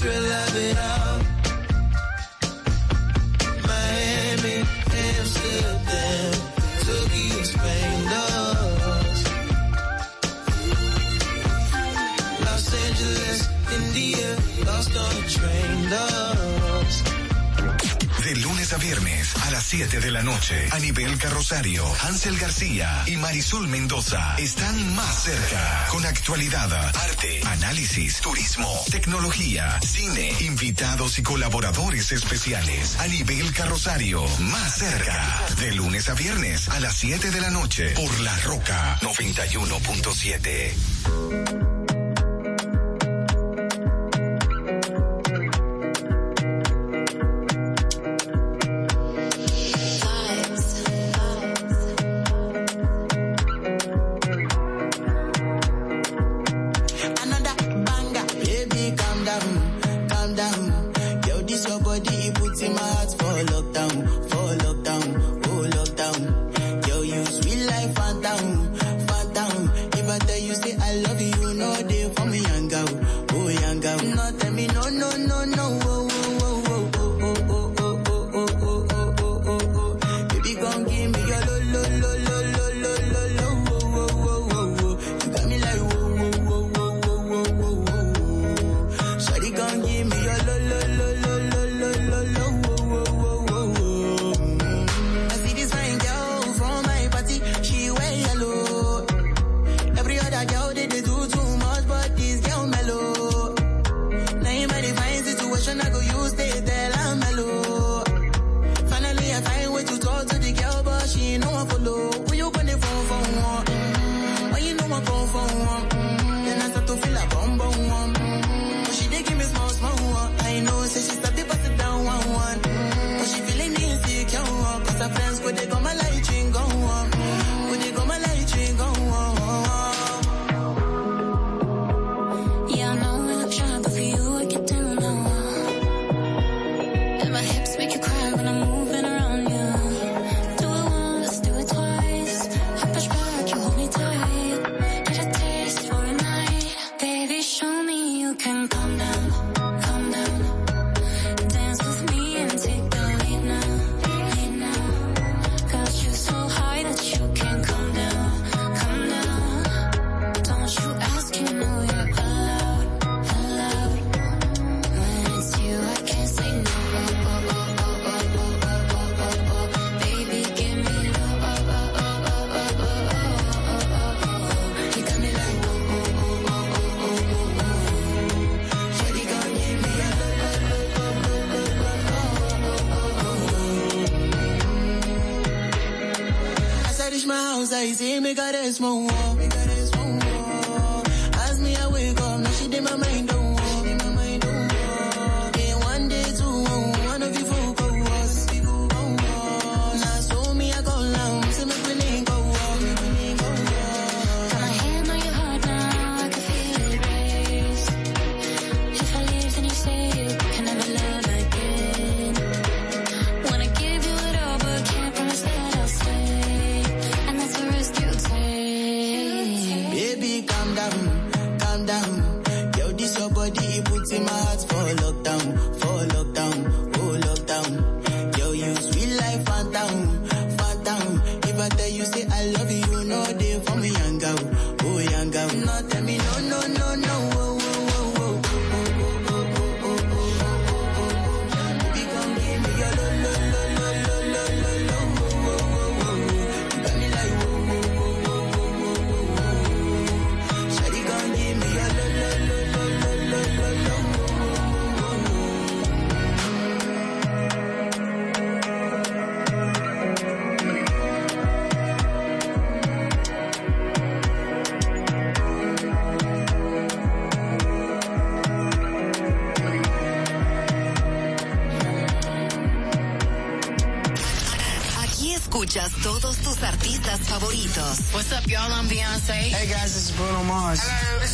thrill of it all. Miami, Amsterdam, Tokyo, Spain, Los. Angeles, India, lost on a train. De lunes a viernes. 7 de la noche, Anibel Carrosario, Hansel García y Marisol Mendoza están más cerca con actualidad, arte, análisis, turismo, tecnología, cine, invitados y colaboradores especiales. Anibel Carrosario, más cerca, de lunes a viernes a las 7 de la noche por La Roca 91.7.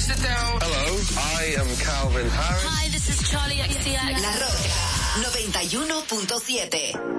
Hello, I am Calvin Harris. Hi, this is Charlie XCX. La Roca 91.7.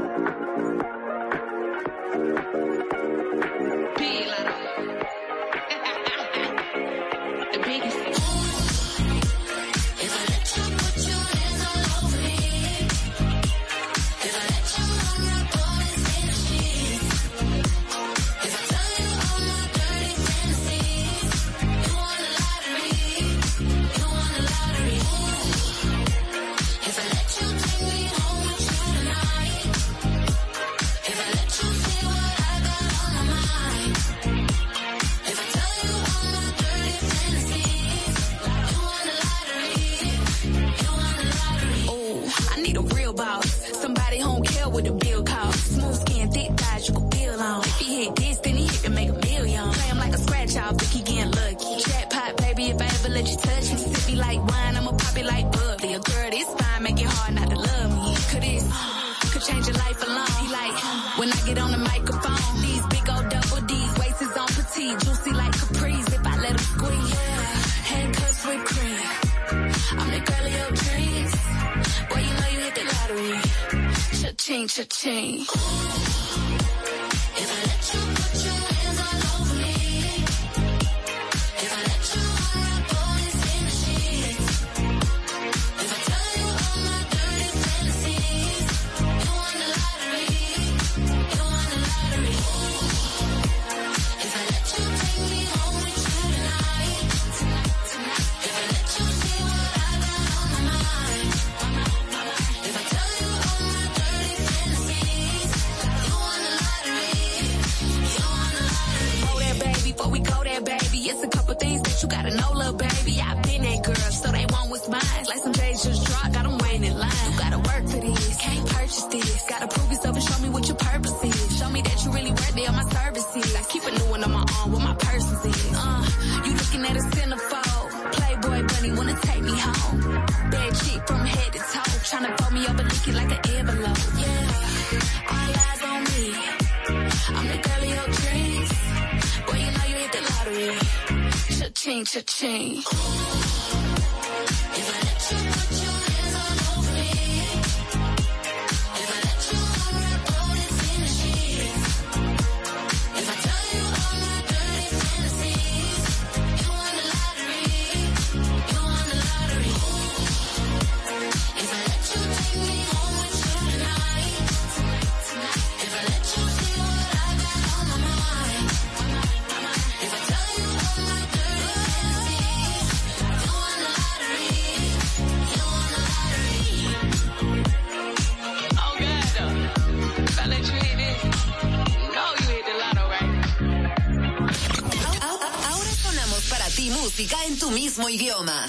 música en tu mismo idioma.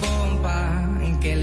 compa, ¿qué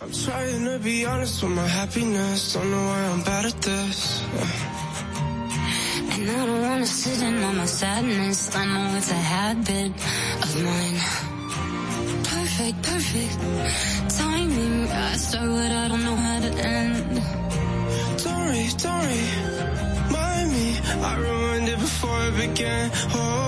I'm trying to be honest with my happiness. Don't know why I'm bad at this. And I don't wanna sit in on my sadness. I know it's a habit of mine. Perfect, perfect timing. I start what I don't know how to end. Don't worry, don't worry. Mind me, I ruined it before it began. Oh.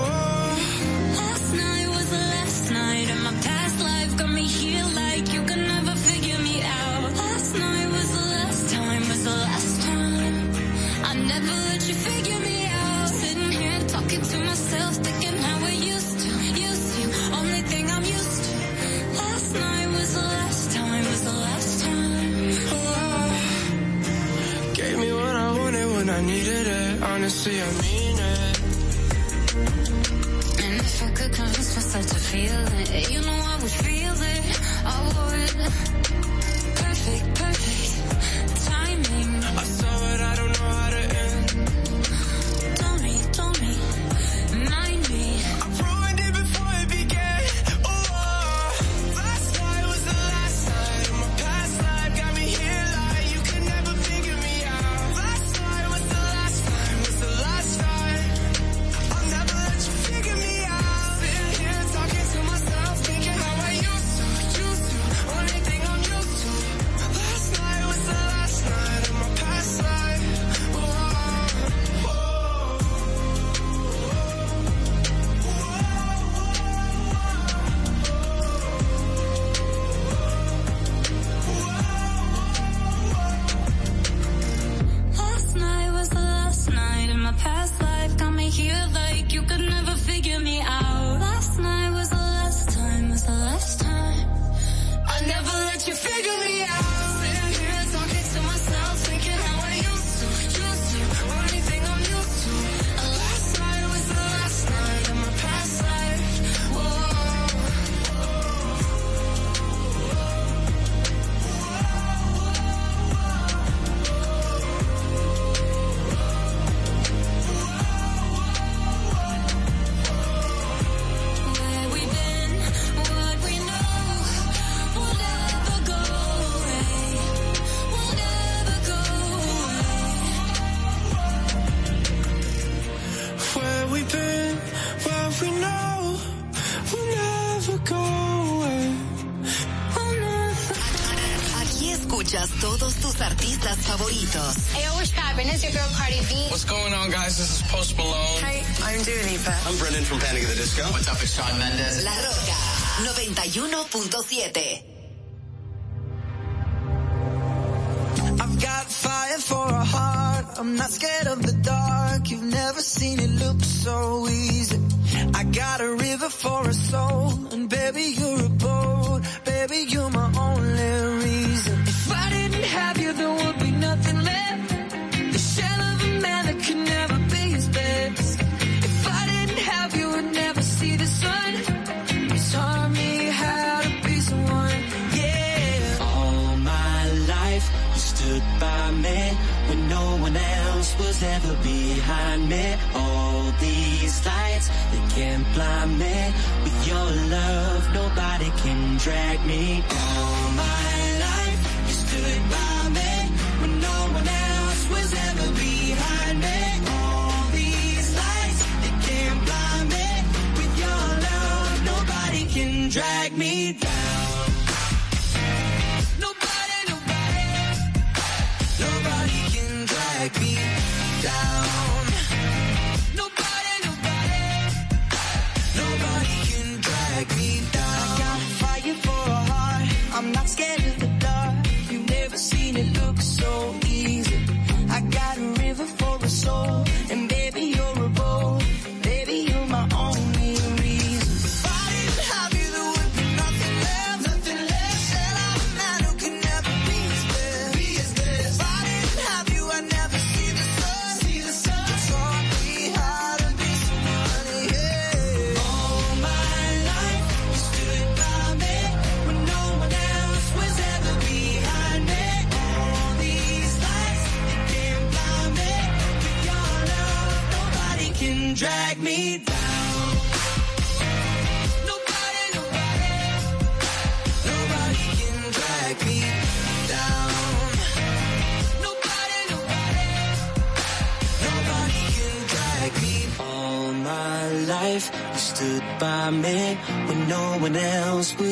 Honestly, I mean it. And if I could convince myself to feel What's up, it's Shawn Mendes.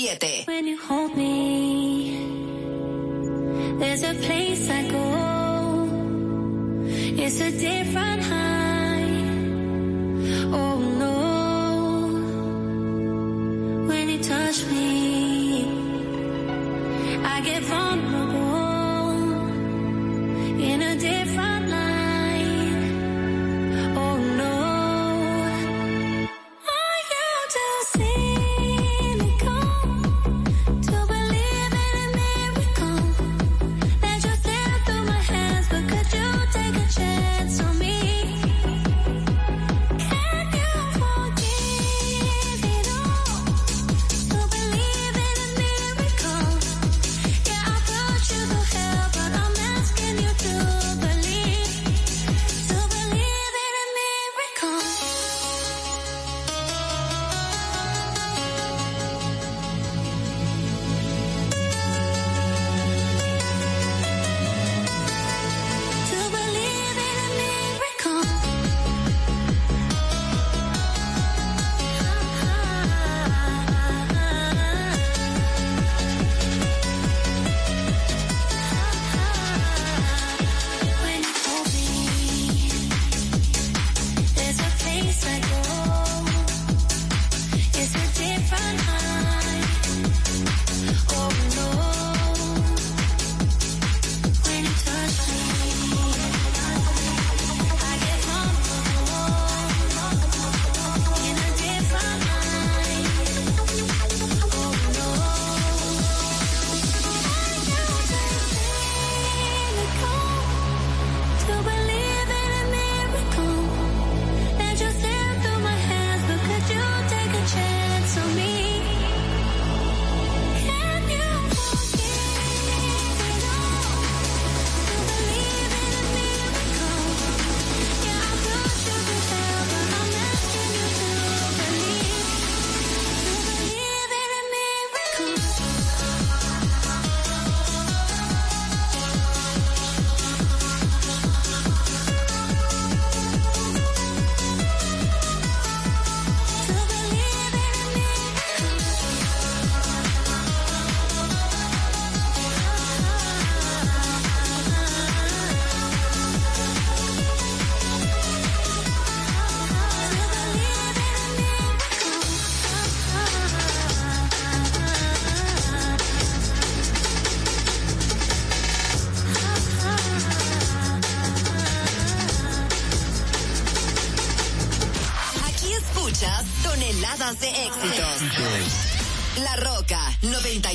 91.7.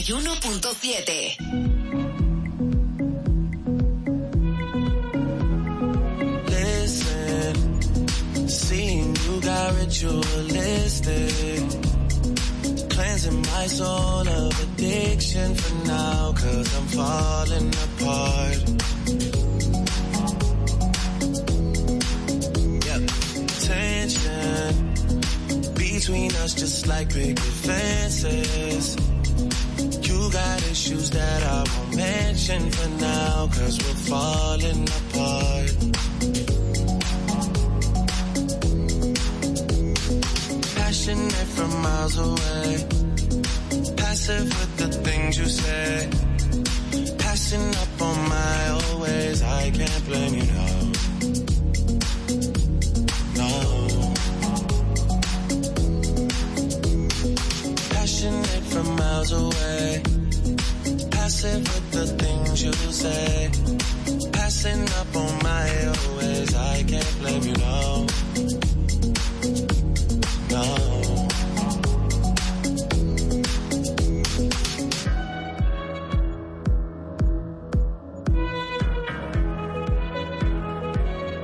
91.7. Listen, seeing you got ritualistic. Cleansing my soul of addiction for now, cause I'm falling apart. Tension between us just like picket fences. Got issues that I won't mention for now, cause we're falling apart. Passionate from miles away. Passive with the things you say. Passing up on my always. I can't blame you, no. No. Passionate from miles away. Passive with the things you say. Passing up on my always. I can't blame you, no. No.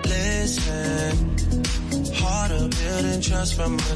Listen, harder building trust from a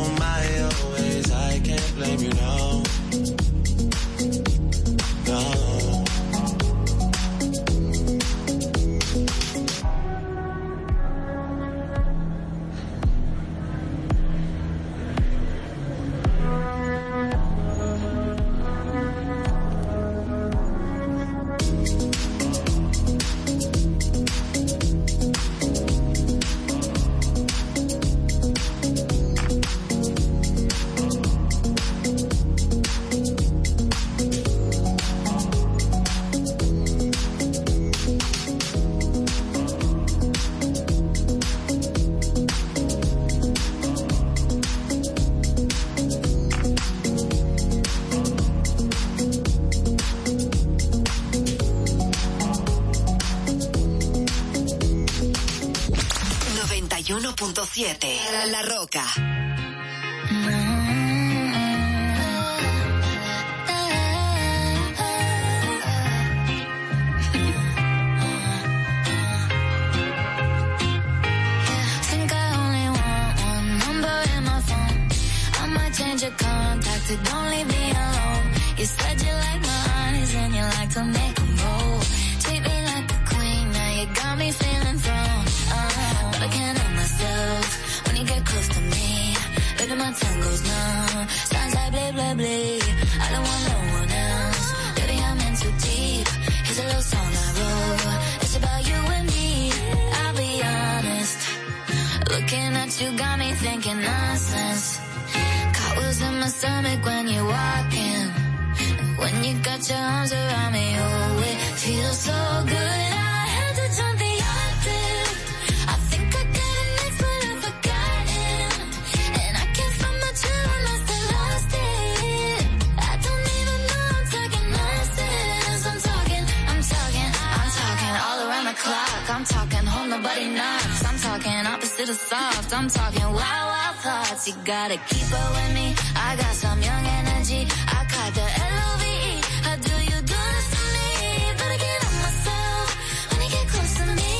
fast, I'm talking wild, wild thoughts. You gotta keep up with me. I got some young energy. I caught the L-O-V-E. How do you do this to me? Better get on myself when you get close to me.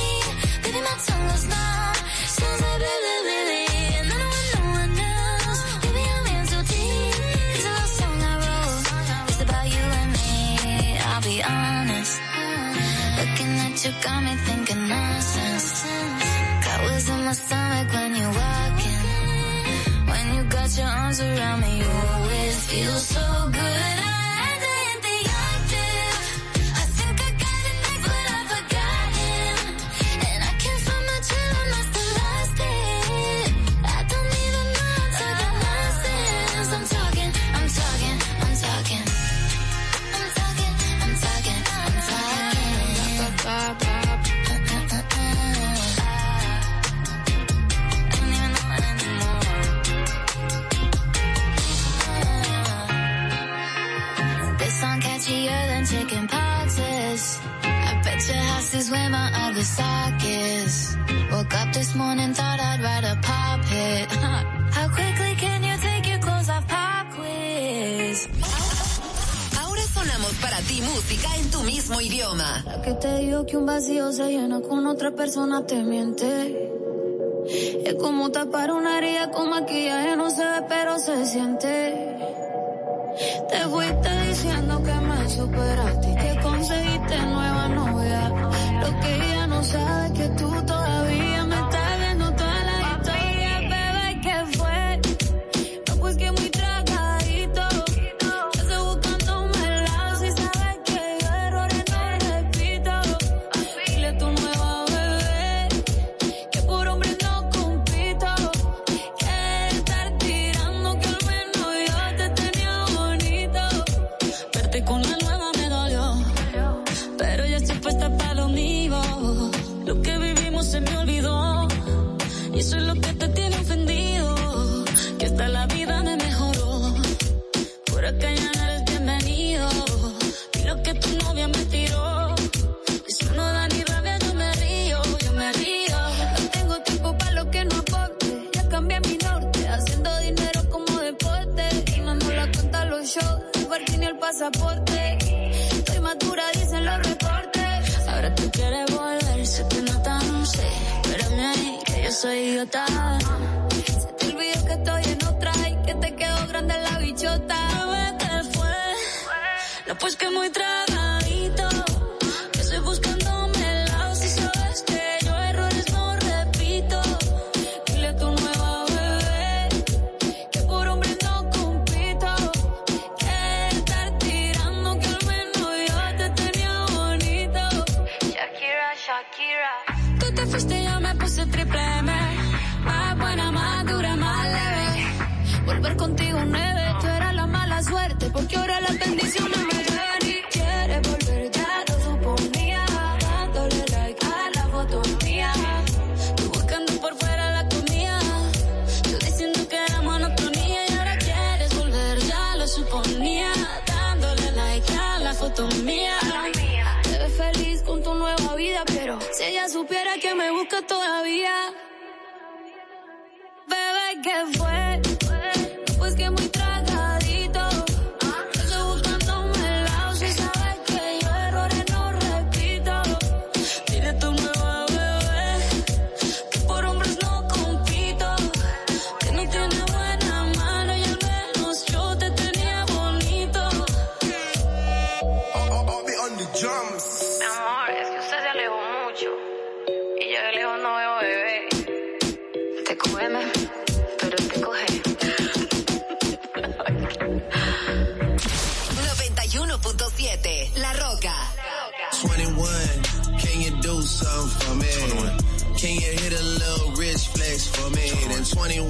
Baby, my tongue was numb. Sounds like baby, baby. And then when no one knows, baby, I'm in so. It's a love song I wrote. It's about you and me. I'll be honest. Looking at you got me thinking nonsense. My stomach when you're walking. When you got your arms around me, you always feel so good. I música en tu mismo idioma. La que te digo que un vacío se llena con otra persona te miente. Es como tapar una herida con maquillaje, no se ve pero se siente. Te fuiste soy idiota. Se te olvidó que estoy en otra y que te quedó grande la bichota. Bebé, ¿qué fue? No, pues que muy tragadito. Si ella supiera que me busca todavía. Bebé, ¿qué fue? 21,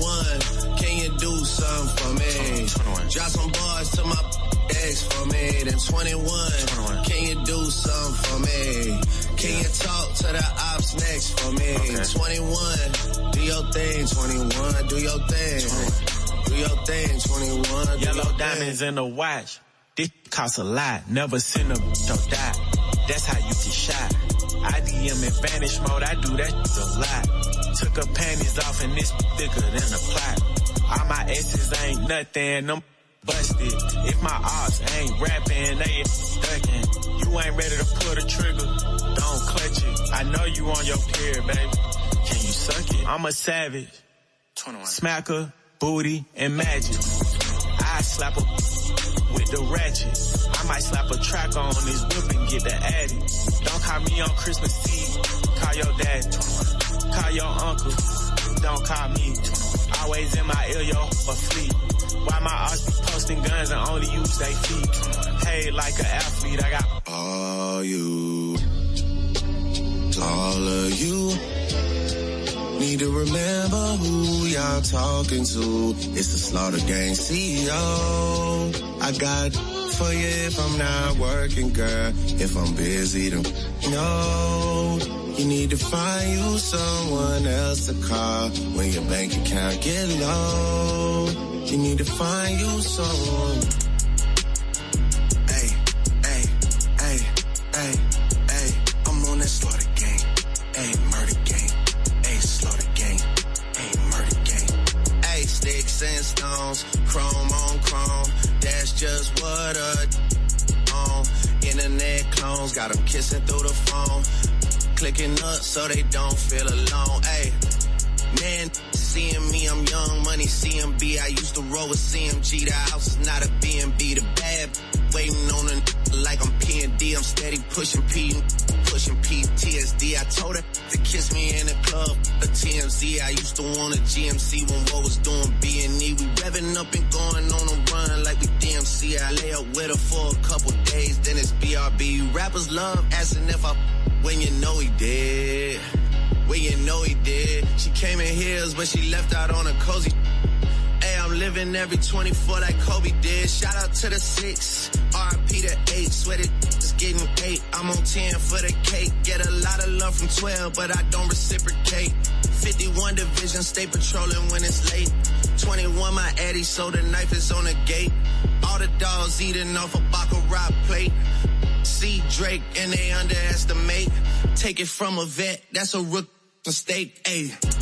can you do something for me? Drop some bars to my ex for me. Then 21, can you do something for me? Can you talk to the ops next for me? 21, do your thing, 21, do your thing. Do your thing, 21. do Yellow diamonds in the watch. This costs a lot. Never seen a don't die. That's how you get shot. I DM in vanish mode. I do that a lot. Took her panties off and it's thicker than a plot. All my exes ain't nothing. I'm busted. If my ops ain't rapping, they ducking. You ain't ready to pull the trigger. Don't clutch it. I know you on your period, baby. Can you suck it? I'm a savage. 21. Smacker, booty, and magic. I slap a with the ratchet. I might slap a track on this whip and get the addy. Don't call me on Christmas Eve. Call your dad. Call your uncle. Don't call me. Always in my ear, yo, a fleet. Why my arts be posting guns and only use they feet? Hey, like an athlete, I got All you, all of you, need to remember who y'all talking to. It's the Slaughter Gang CEO. I got for you if I'm not working, girl. If I'm busy, then no. You need to find you someone else to call when your bank account get low. You need to find you someone. Hey, hey, hey, hey, hey. I'm on that slaughter gang. Hey, murder gang. Sticks and stones, chrome on chrome. That's just what a on. Internet clones got 'em kissing through the phone. Clicking up so they don't feel alone. Hey, man, seeing me, I'm young money CMB. I used to roll with CMG. The house is not a BNB. The bad waiting on a like I'm P&D. I'm steady pushing P, pushing PTSD. I told her to kiss me in the club. A TMZ. I used to want a GMC when what was doing B&E. We revving up and going on a run like we DMC. I lay up with her for a couple days, then it's BRB. Rappers love asking if I when you know he did. When you know he did. She came in heels, but she left out on a cozy. Hey, I'm living every 24 like Kobe did. Shout out to the six, RP to eight. Sweat it, just getting eight. I'm on 10 for the cake. Get a lot of love from 12, but I don't reciprocate. 51 division, stay patrolling when it's late. 21, my Eddie, so the knife is on the gate. All the dogs eating off a Baccarat plate. See Drake and they underestimate. Take it from a vet, that's a rook mistake. Ayy.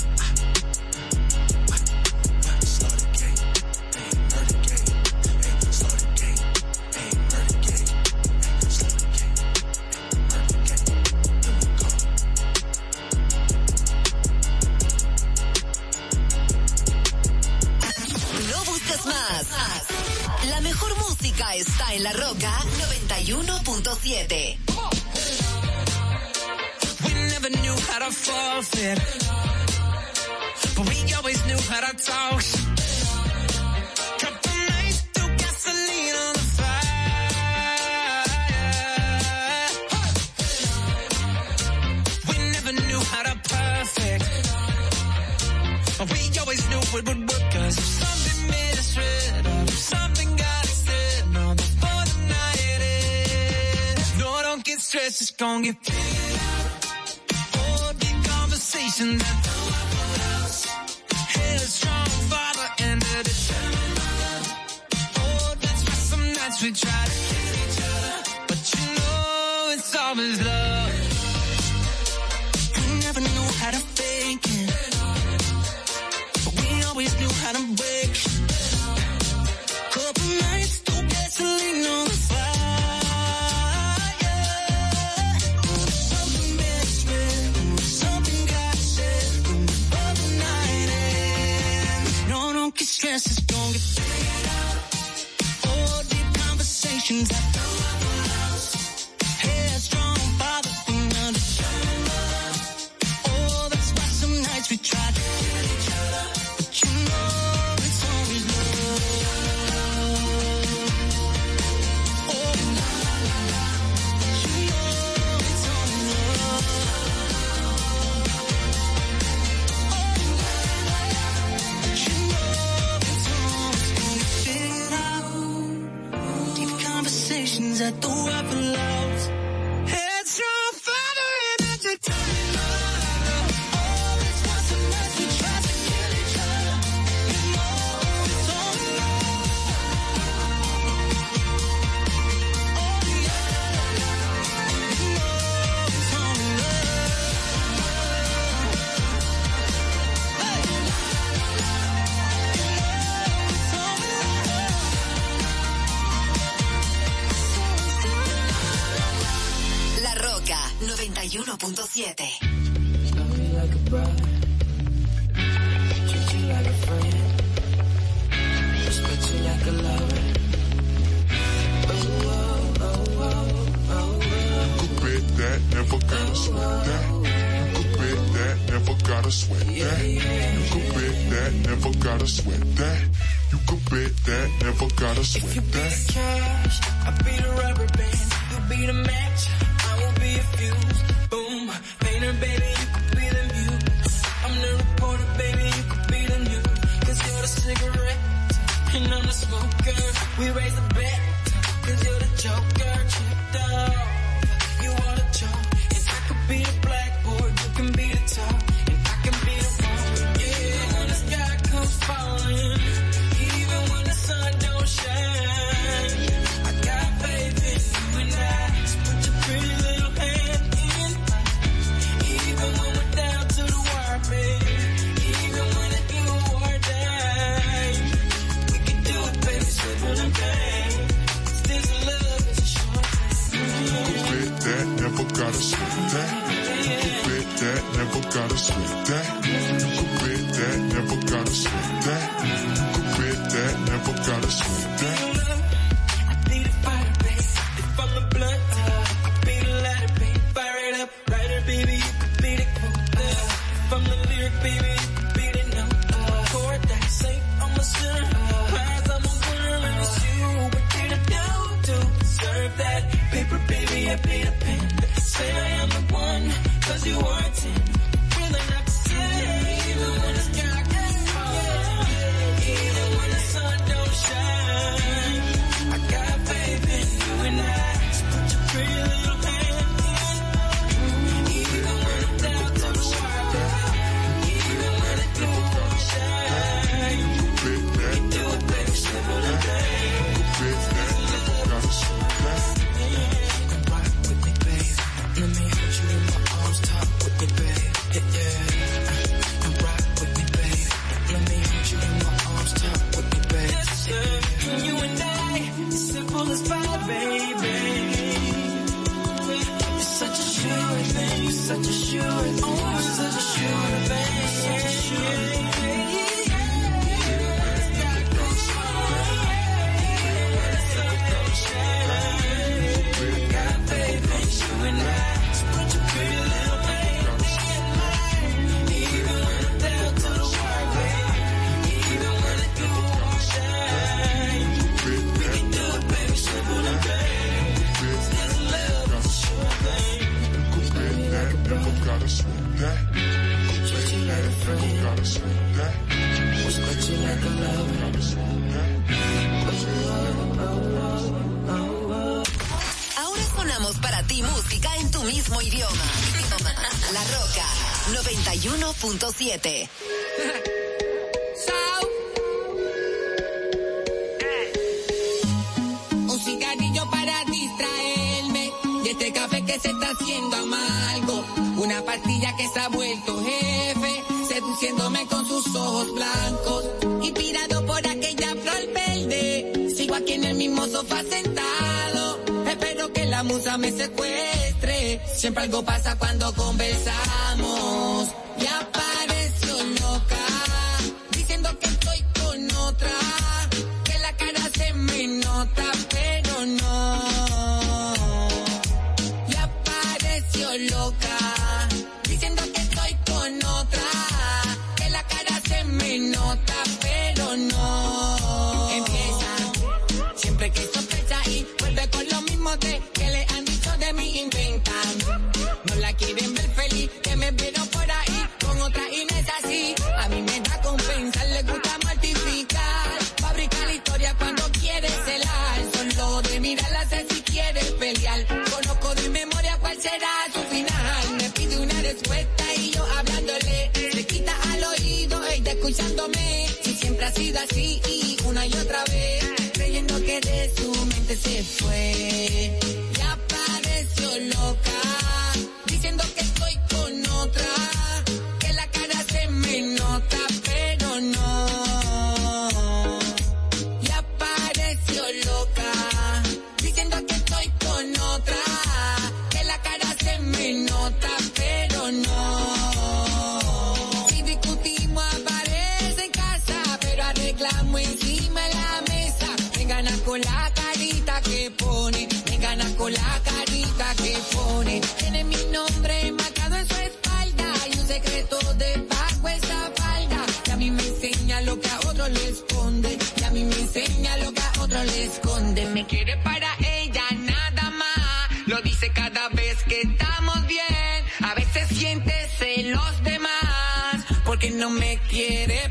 Esconde. Me quiere para ella nada más. Lo dice cada vez que estamos bien. A veces siente celos de más. Porque no me quiere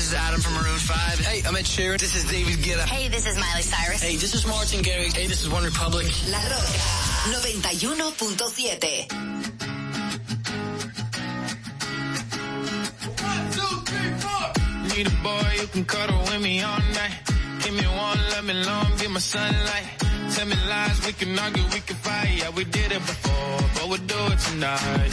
This is Adam from Maroon 5. Hey, I'm Ed Sheeran. This is David Guetta. Hey, this is Miley Cyrus. Hey, this is Martin Garrix. Hey, this is One Republic. La Rocka 91.7. Need a boy you can cuddle with me all night. Give me one, let me long, be my sunlight. Tell me lies, we can argue, we can fight. Yeah, we did it before, but we'll do it tonight.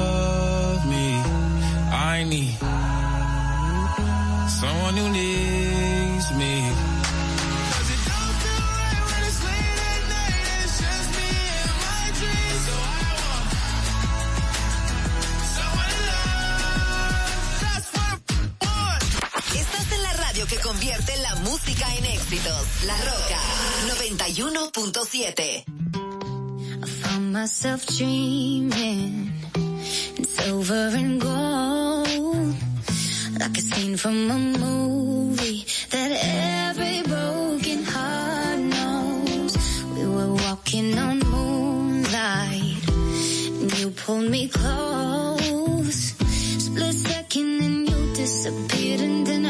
someone who needs me. 'Cause it don't feel right when it's late at night and it's just me and my dreams. So I want someone to love. That's what I want. Estás en la radio que convierte la música en éxitos. La Roca 91.7. I found myself dreaming in silver and gold, like a scene from a movie that every broken heart knows. We were walking on moonlight, and you pulled me close. Split second, and you disappeared, and then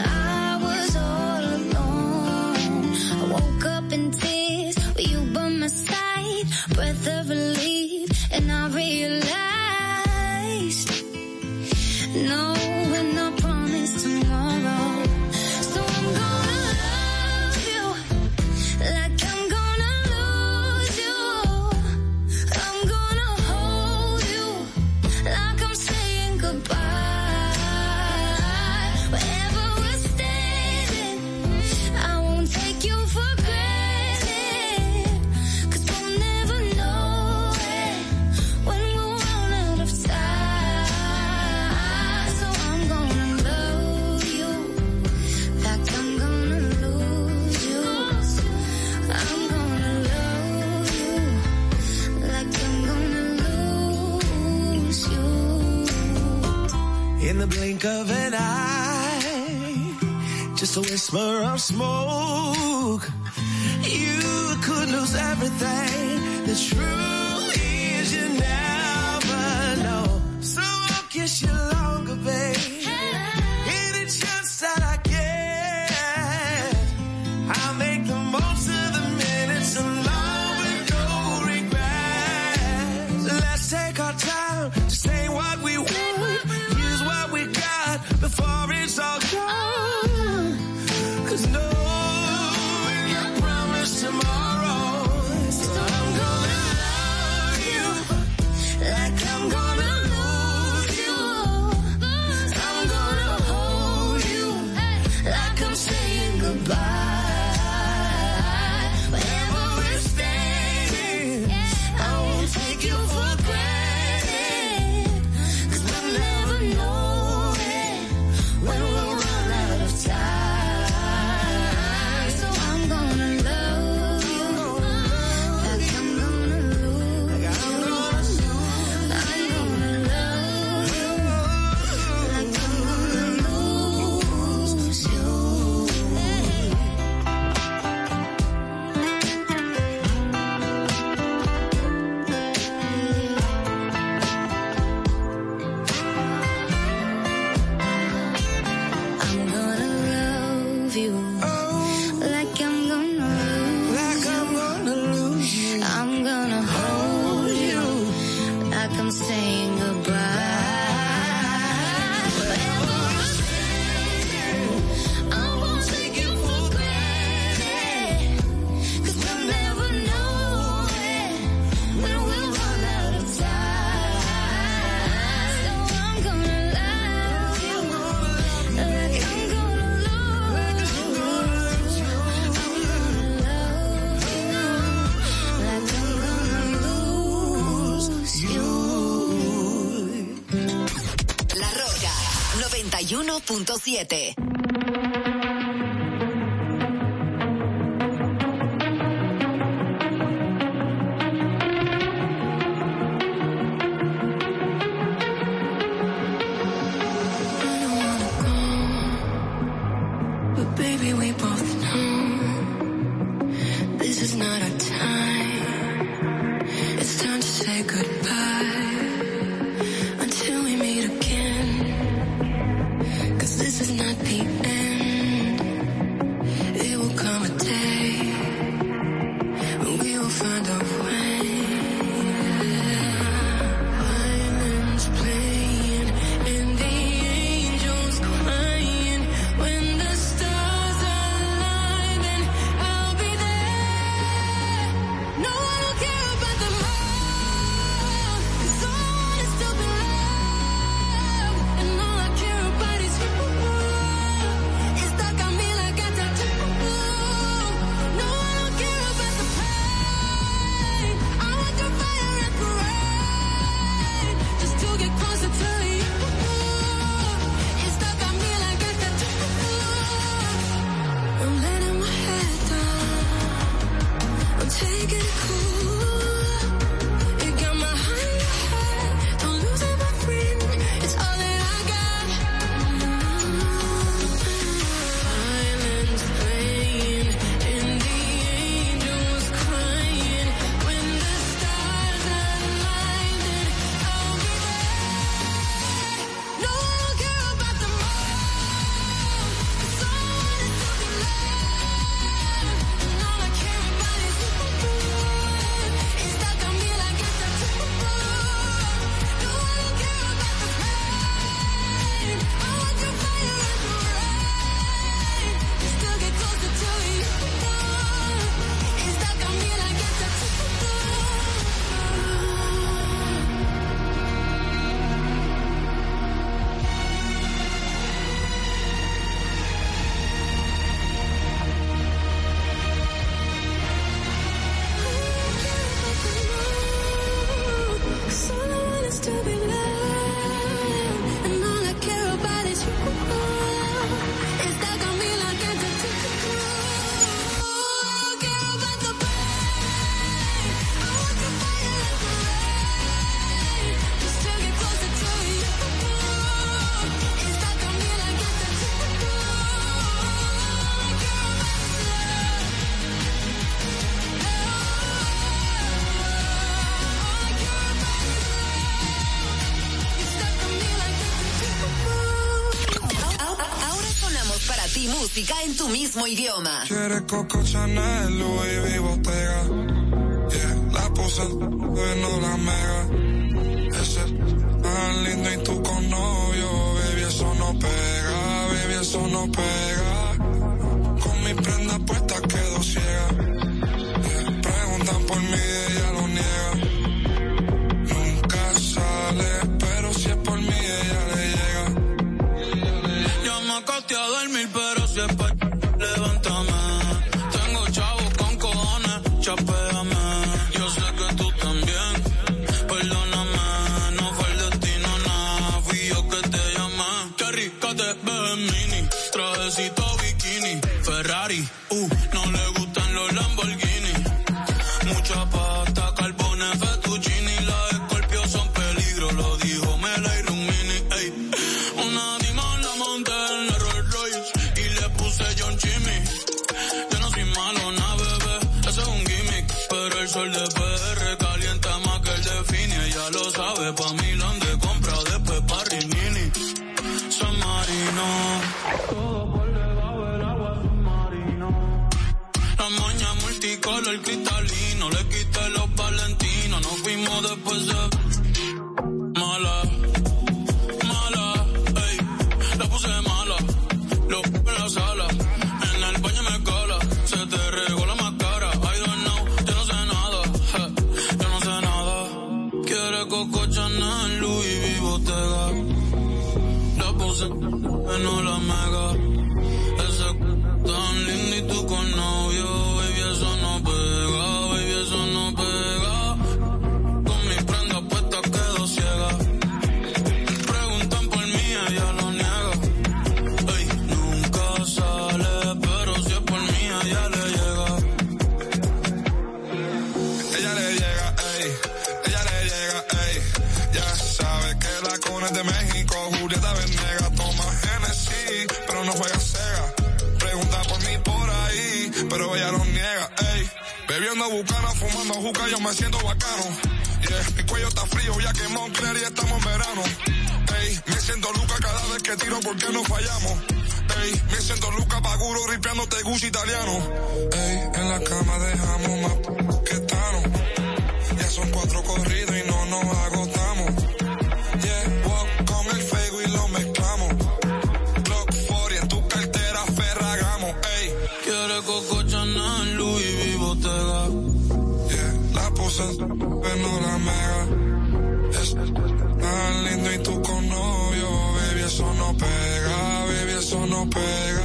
7. mismo idioma. Quieres Coco Chanel, Louis V, Bottega. Yeah, la puse, no la mega. yo me siento bacano. Yeah, mi cuello está frío, ya que Moncler y estamos en verano. Ey, me siento luca cada vez que tiro porque no fallamos. Ey, me siento luca paguro, ripeándote Gucci italiano. Ey, en la cama dejamos más. break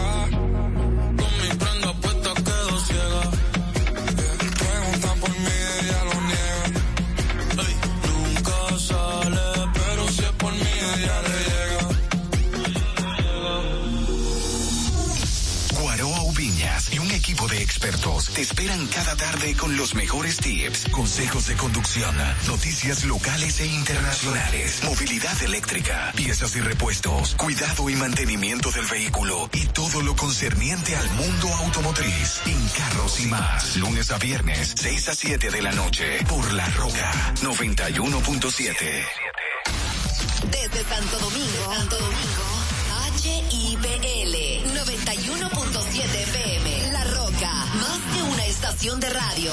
esperan cada tarde con los mejores tips, consejos de conducción, noticias locales e internacionales, movilidad eléctrica, piezas y repuestos, cuidado y mantenimiento del vehículo y todo lo concerniente al mundo automotriz. En Carros y más, lunes a viernes, 6 a 7 de la noche, por La Roca 91.7. Desde Santo Domingo, Santo Domingo. estación de radio.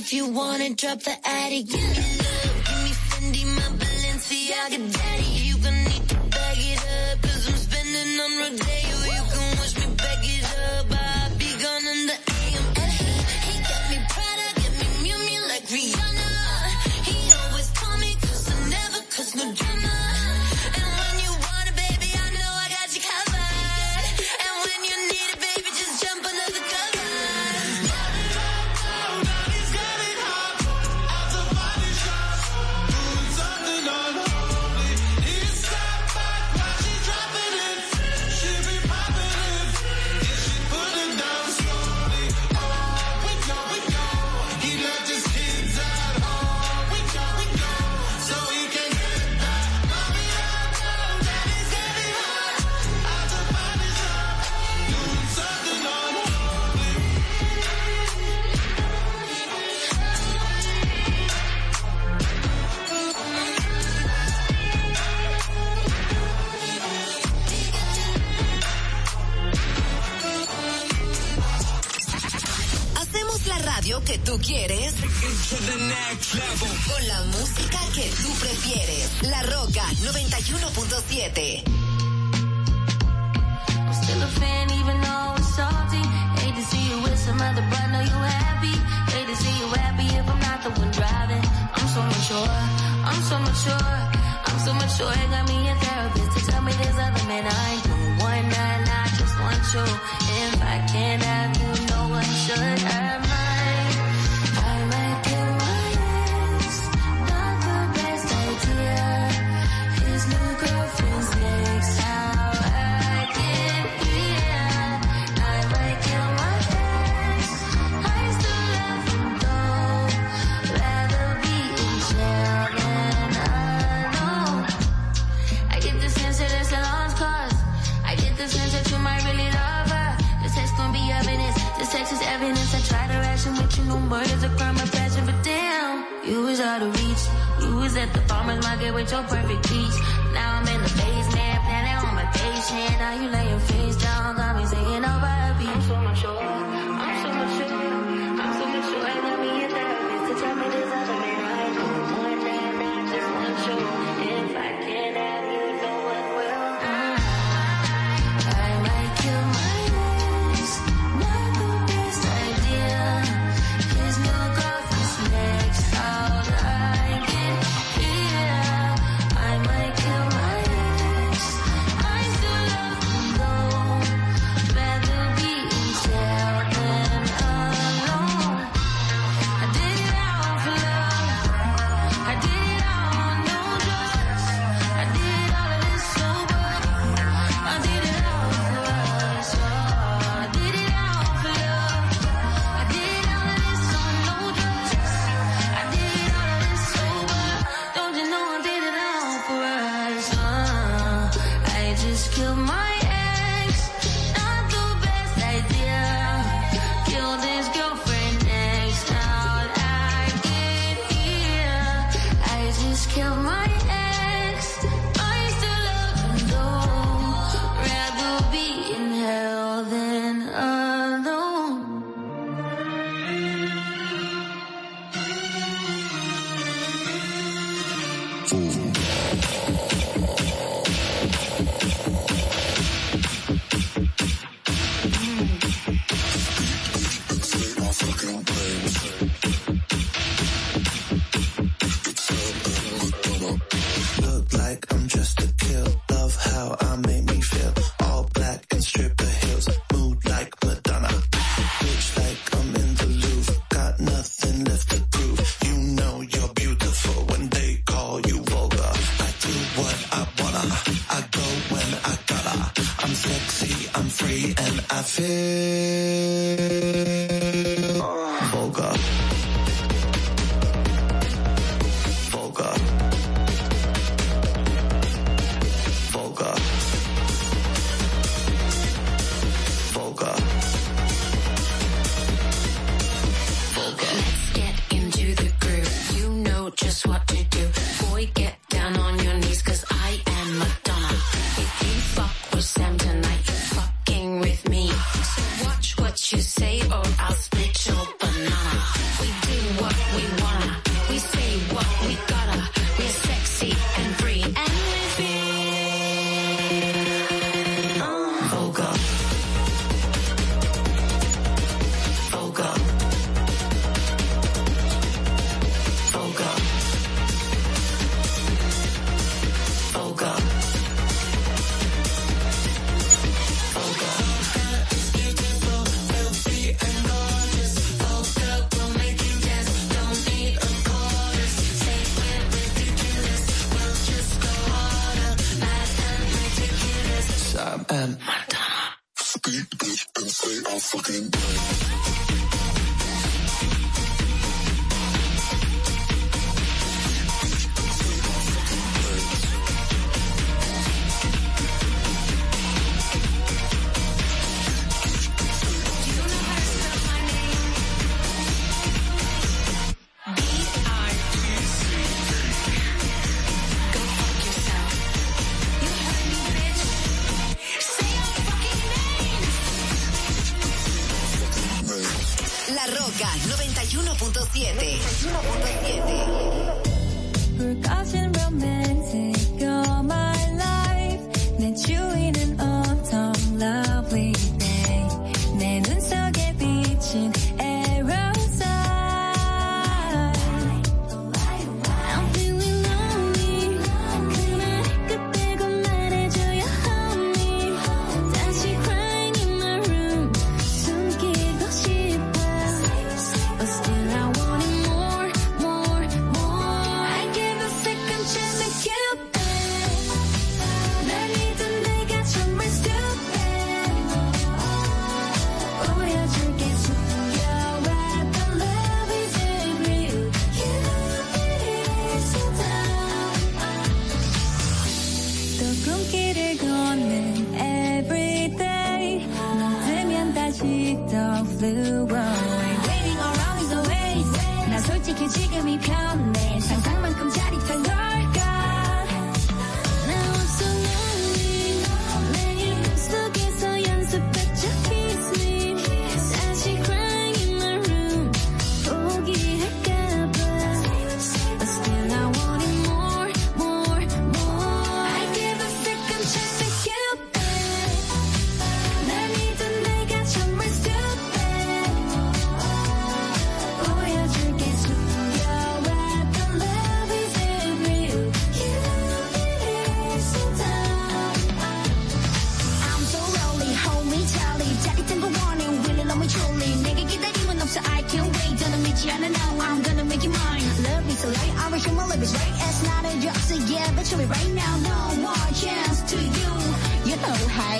if you wanna drop the attic.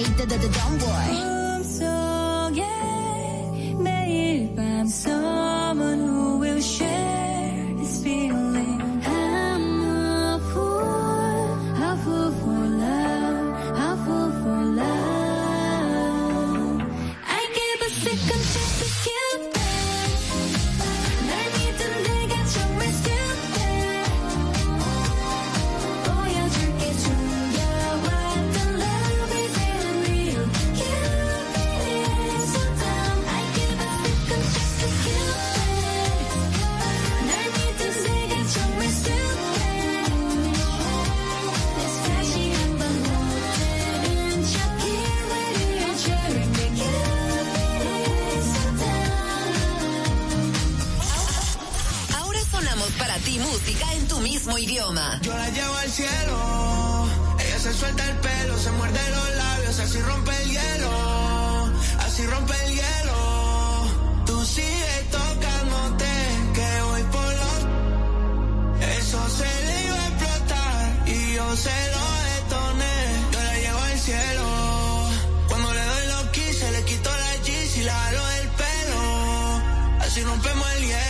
the, the, the. I'm so gay, mismo idioma. Yo la llevo al cielo, ella se suelta el pelo, se muerde los labios, así rompe el hielo, así rompe el hielo. Tú sigues tocándote, que voy por los... Eso se le iba a explotar y yo se lo detoné. Yo la llevo al cielo, cuando le doy los 15 le quito la G, si la jalo el pelo, así rompemos el hielo.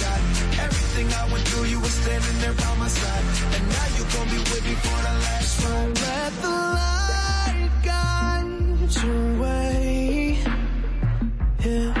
Everything I went through, you were standing there by my side. And now you gon' be with me for the last ride. Let the light guide your way. Yeah.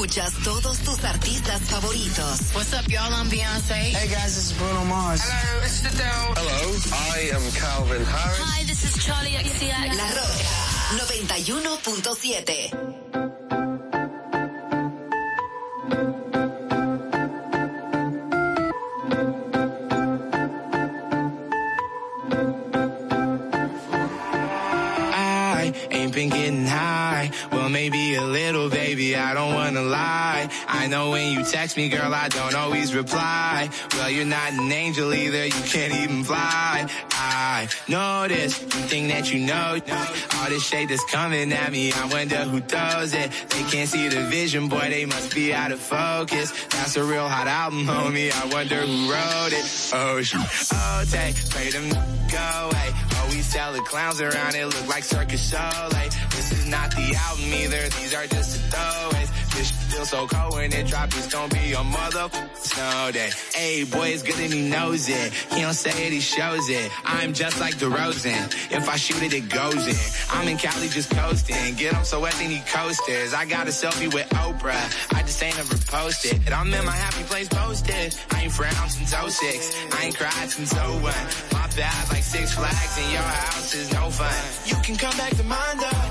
escuchas todos tus artistas favoritos. What's up, y'all? I'm Beyonce. Hey guys, this is Bruno Mars. Hello, it's the Dell. Hello, I am Calvin Harris. Hi, this is Charlie XCX. La Roca 91.7. ain't been getting high. Well, maybe a little, baby. I don't wanna lie. I know when you text me, girl, I don't always reply. Well, you're not an angel either. You can't even fly. I this. You that you know all this shade that's coming at me. I wonder who throws it. They can't see the vision, boy. They must be out of focus. That's a real hot album, homie. I wonder who wrote it. Oh, shoot. Oh, take, pray them go away. We these hella clowns around, it look like Cirque du Soleil. This is not the album either, these are just the throwaways. This feel so cold when it drop, it's gonna be a mother snow day. Hey, boy, it's good and he knows it. He don't say it, he shows it. I'm just like DeRozan. If I shoot it, it goes in. I'm in Cali just coasting. Get him so wet, then he coasters. I got a selfie with Oprah. I just ain't ever posted. I'm in my happy place posted. I ain't frowned since 06. I ain't cried since 01. My bad like six flags in your house is no fun. You can come back to mine though.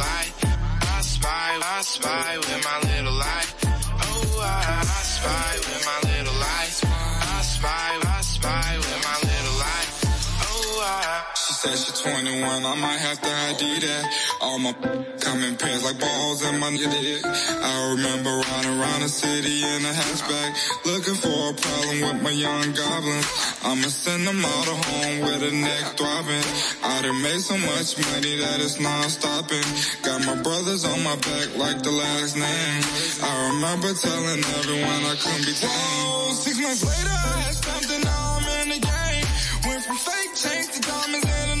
eye. I spy, I spy with my little eye. Oh, I, I spy with my little spy, I spy She said she's 21, I might have to ID that. All my coming pairs like balls in my nitty. I remember riding around the city in a hatchback, looking for a problem with my young goblins. I'ma send them all to home with a neck throbbing. I done made so much money that it's non-stopping. Got my brothers on my back like the last name. I remember telling everyone I couldn't be tamed. Six months later, I had something, from fake chains to diamonds in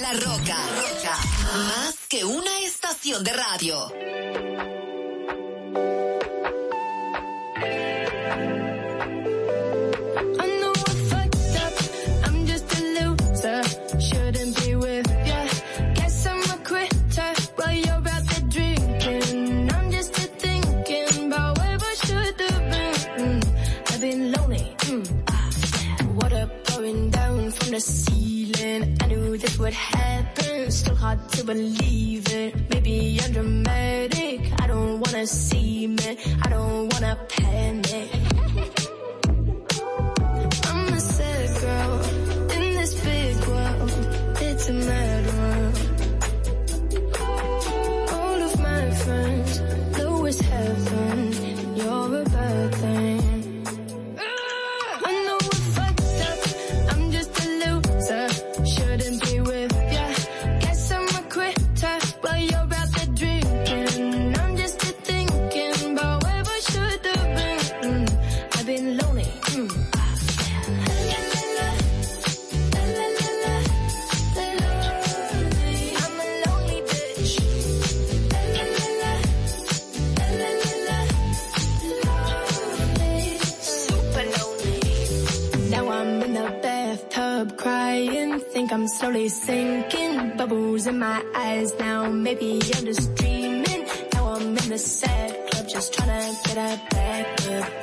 La Roca. Más que una estación de radio. Lonely. Mm, yeah. Water pouring down from the ceiling. I knew this would happen. Still hard to believe it. Maybe I'm dramatic. I don't wanna see me. I don't wanna panic. I'm slowly sinking. Bubbles in my eyes now. Maybe I'm just dreaming. Now I'm in the sad club just trying to get a back up.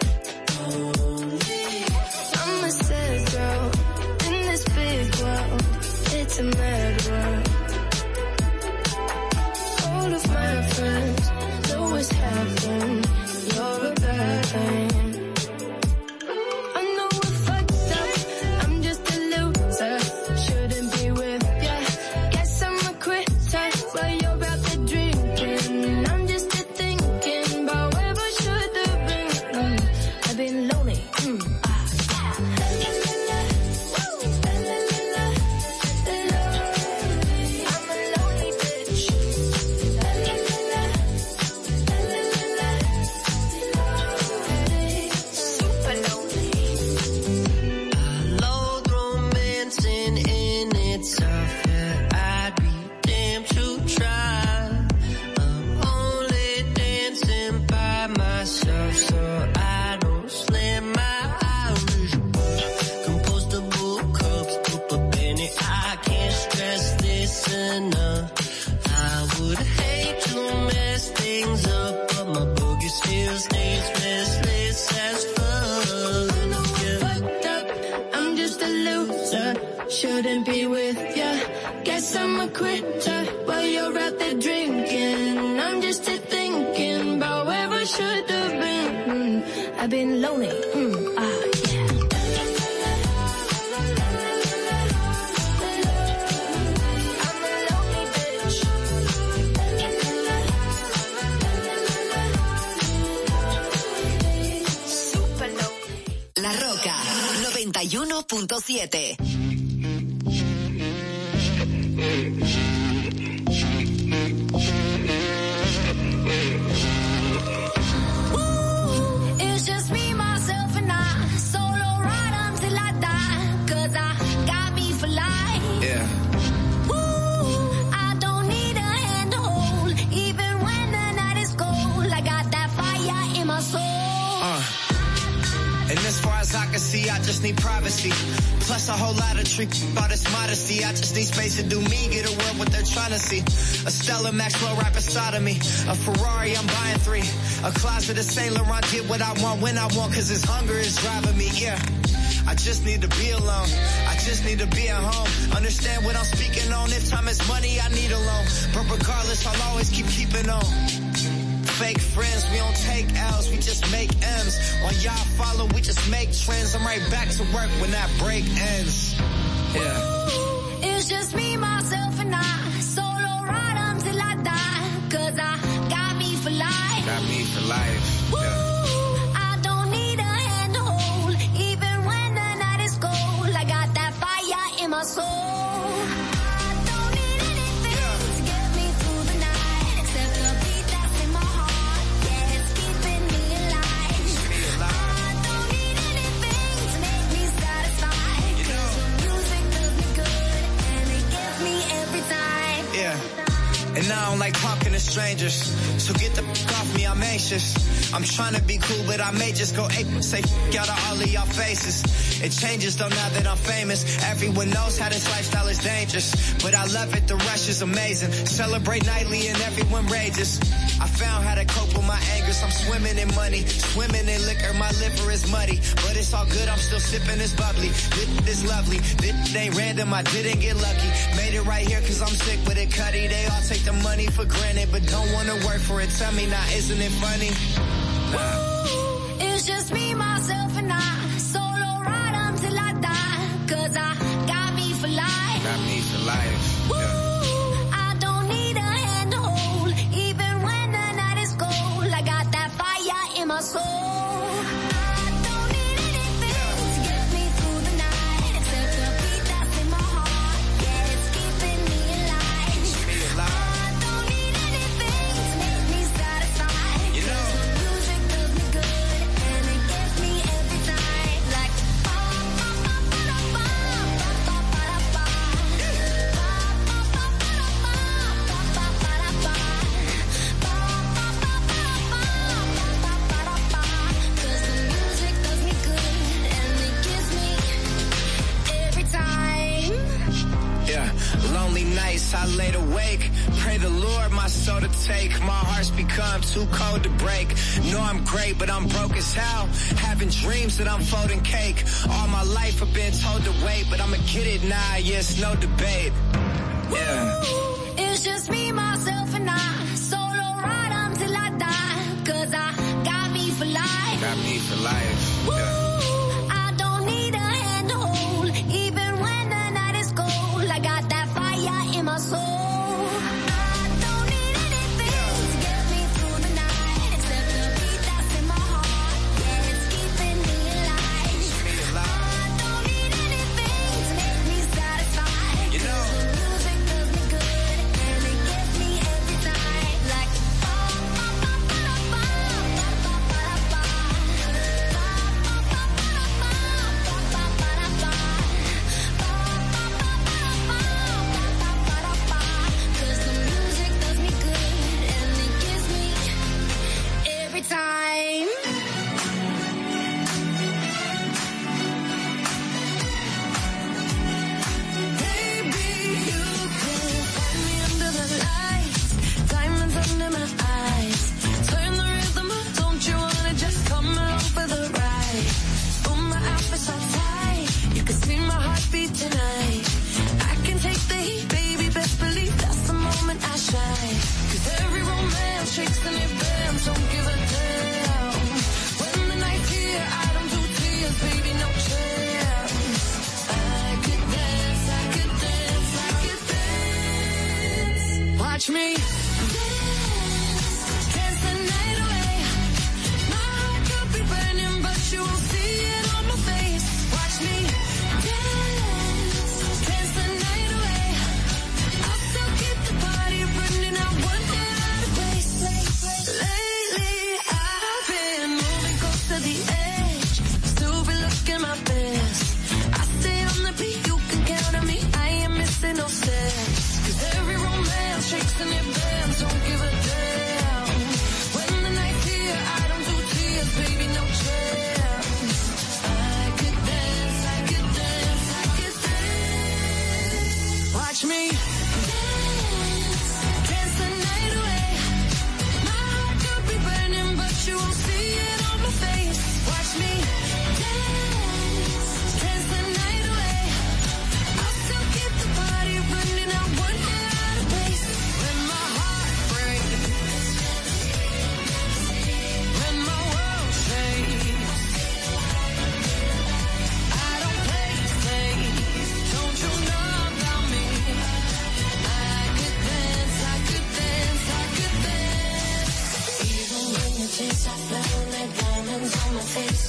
7. Saint Laurent, get what I want when I want, cause this hunger is driving me, yeah. I just need to be alone. I just need to be at home. Understand what I'm speaking on. If time is money, I need a loan. But regardless, I'll always keep keeping on. Fake friends, we don't take L's, we just make M's. While y'all follow, we just make trends. I'm right back to work when that break ends. Yeah. It's just me, myself, And I don't like talking to strangers. So get the f off me, I'm anxious. I'm trying to be cool, but I may just go ape. Say f out of all of y'all faces. It changes though now that I'm famous. Everyone knows how this lifestyle is dangerous. But I love it, the rush is amazing. Celebrate nightly and everyone rages. I found how to cope with my angers. I'm swimming in money, swimming in liquor. My liver is muddy, but it's all good. I'm still sipping this bubbly. This is lovely. This ain't random. I didn't get lucky. Made it right here cause I'm sick with it, cutty. They all take the money for granted, but don't wanna work for it. Tell me now, isn't it funny? Nah. It's just me, take. My heart's become too cold to break. Know I'm great, but I'm broke as hell. Having dreams that I'm folding cake. All my life I've been told to wait, but I'ma get it now. Yes, no debate. Yeah. It's just me, myself, and I. Solo ride until I die. Cause I got me for life. Got me for life. touch me. face.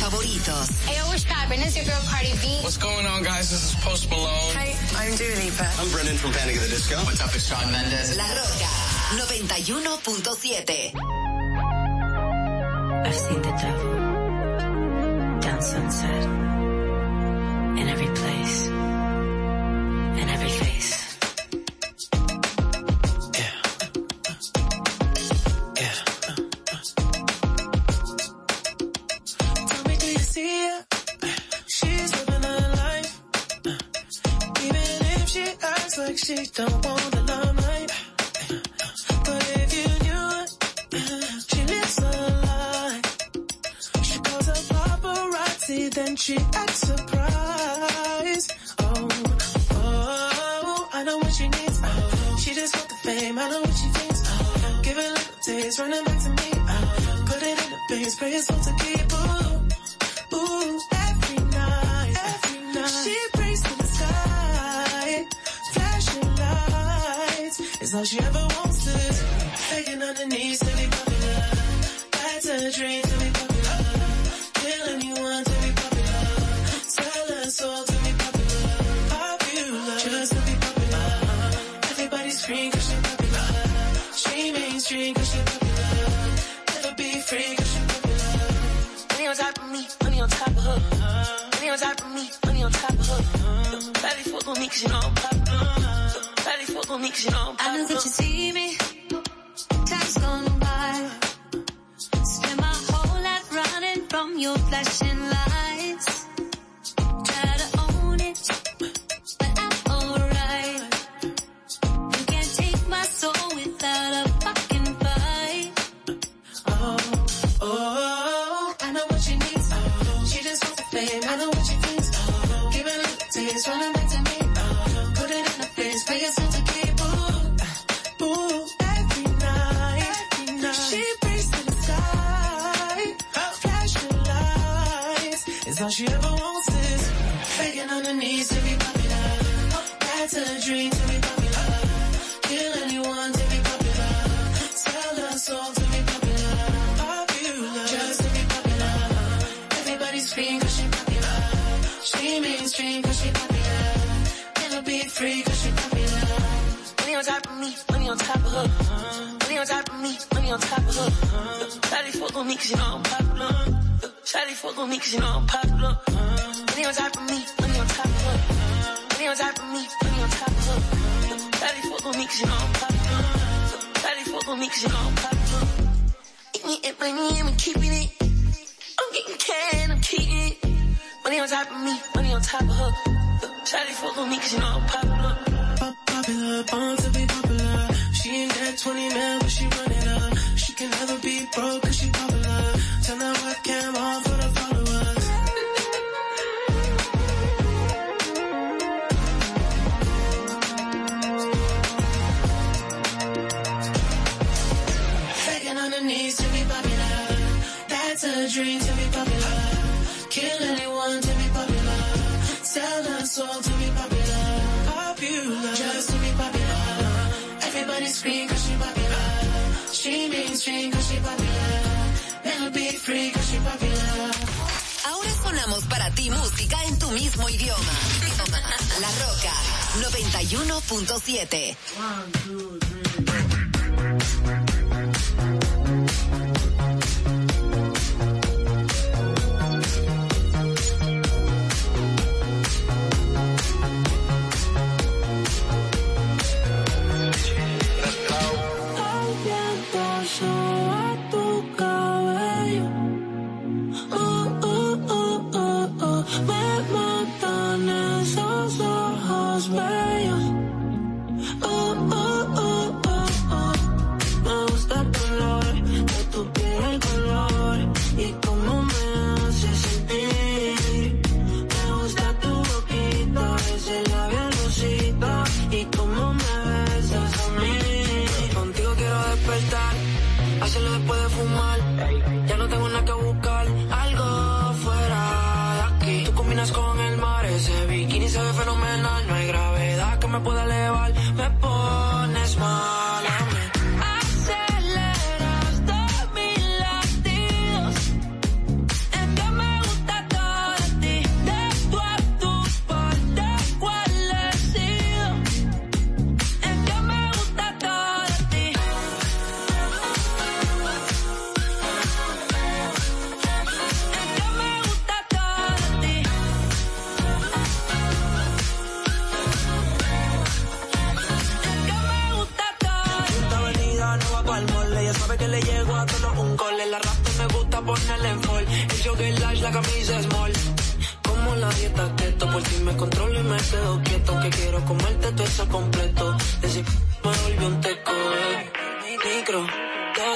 favoritos. Hey, what's poppin'? It's your girl Cardi B. What's going on, guys? This is Post Malone. Hey, I'm Dua Lipa. I'm Brendan from Panic at the Disco. What's up? It's Shawn Mendes. La Roca 91.7. I've seen the devil. you're flashing light.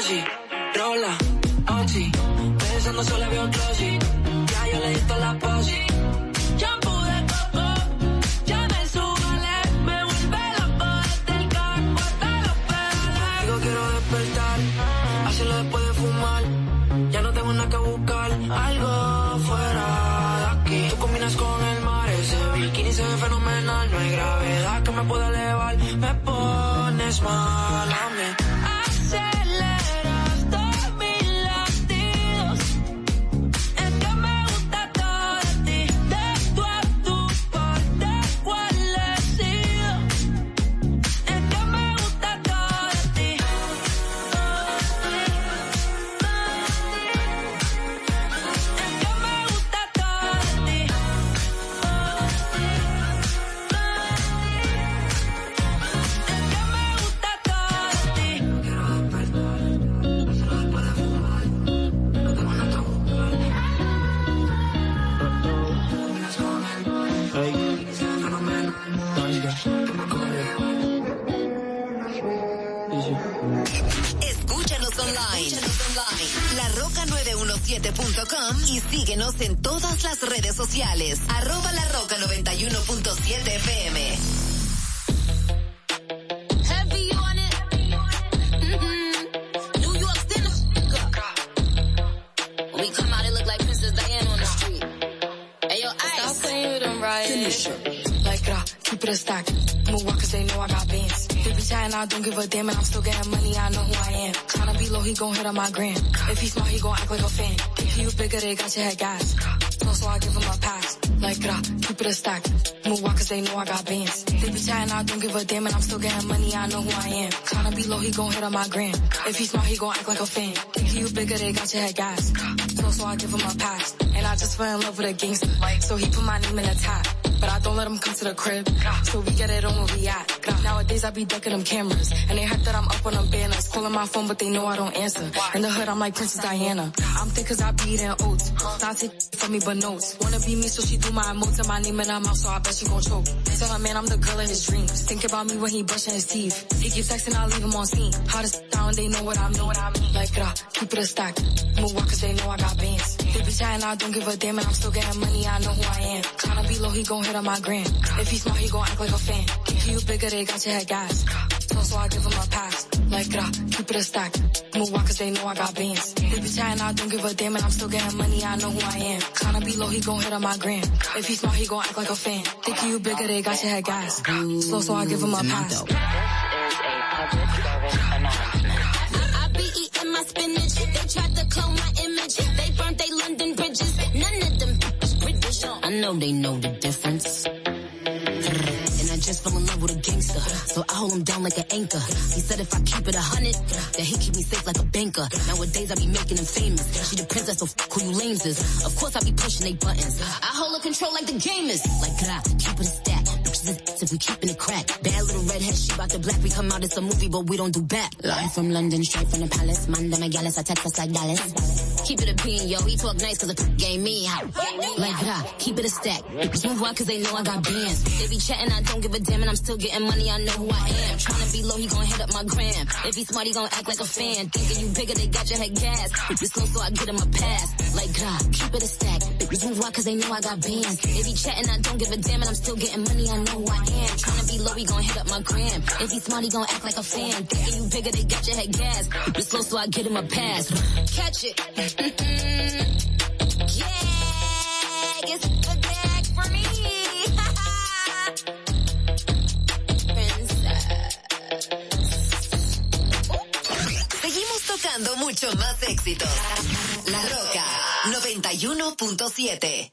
Dosis, my gram. If he smart, he gon' act like a fan. If you bigger, they got your head gas. So, so I give him a pass. Like, grah, keep it a stack. Move walk, cause they know I got bands. They be chatting, I don't give a damn, and I'm still getting money. I know who I am. Tryna be low, he gon' hit on my gram. If he smart, he gon' act like a fan. If you bigger, they got your head gas. So, so I give him a pass. And I just fell in love with a gangster. So he put my name in the top. But I don't let him come to the crib. So we get it on where we at. Nowadays I be ducking them cameras. And they hype that I'm up on them banners. Calling my phone, but they know I don't answer. In the hood, I'm like Princess Diana. I'm thick cause I be eating oats. Not take from me, but notes. Wanna be me, so she do my emotes and my name in her mouth, so I bet she gon' choke. Tell her man I'm the girl of his dreams. Think about me when he brushing his teeth. He keep texting, I leave him on scene. Hottest down, they know what I mean. What I mean. Like, grah, keep it a stack. Move walk cause they know I got bands. They be chatting, I don't give a damn, and I'm still getting money, I know who I am. Tryna be low, he gon' hit on my gram. If he smart, he gon' act like a fan. If you bigger, they got your head gas. So, so I give him a pass. Like, grah, keep it a stack. Move walk cause they know I got bands. They be chatting, I don't give a damn, and I'm still getting money, I know who I am. Tryna be low, he gon' hit on my gram. If he smart, he gon' act like a fan. Think you bigger, they got your head gas. So, so I give him a pass. I be eating my spinach. They tried to clone my image. They burnt they London bridges. None of them British. I know they know the difference. And I just fell in love with a gangster. So I hold him down like an anchor. He said if I keep it a hundred, that he keep me safe like a banker. Nowadays I be making him famous. She the princess, so f- who you lames is. Of course I be pushing they buttons. I hold a control like the game is. Like, grah, keep it a stack. If we keeping it crack. Bad little redhead, she about the black. We come out, it's a movie, but we don't do back. Live from London, straight from the palace. Manda my gallus, I text us like Dallas. Keep it a bean, yo. He talk nice cause the game me hot. Like, grah, keep it a stack. Move out cause they know I got bands. They be chatting, I don't give a damn, and I'm still getting money, I know who I am. Tryna be low, he gon' hit up my gram. If he smart, he gon' act like a fan. Thinking you bigger, they got your head gas. Bitches slow, so I get him a pass. Like, grah, keep it a stack. Move out cause they know I got bands. They be chatting, I don't give a damn, and I'm still getting money, I know who I am. Tryna be low, he gon' hit up my gram. If he smart, he gon' act like a fan. Thinking you bigger, they got your head gas. Bitches slow, so I get him a pass. Catch it. yeah, it's the bag for me. Seguimos tocando mucho más éxitos. La Roca 91.7.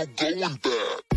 no going back.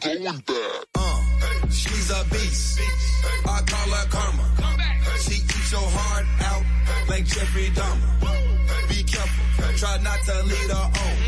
Going back. Uh, She's a beast. I call her karma. She eats your heart out like Jeffrey Dahmer. Be careful, try not to lead her on.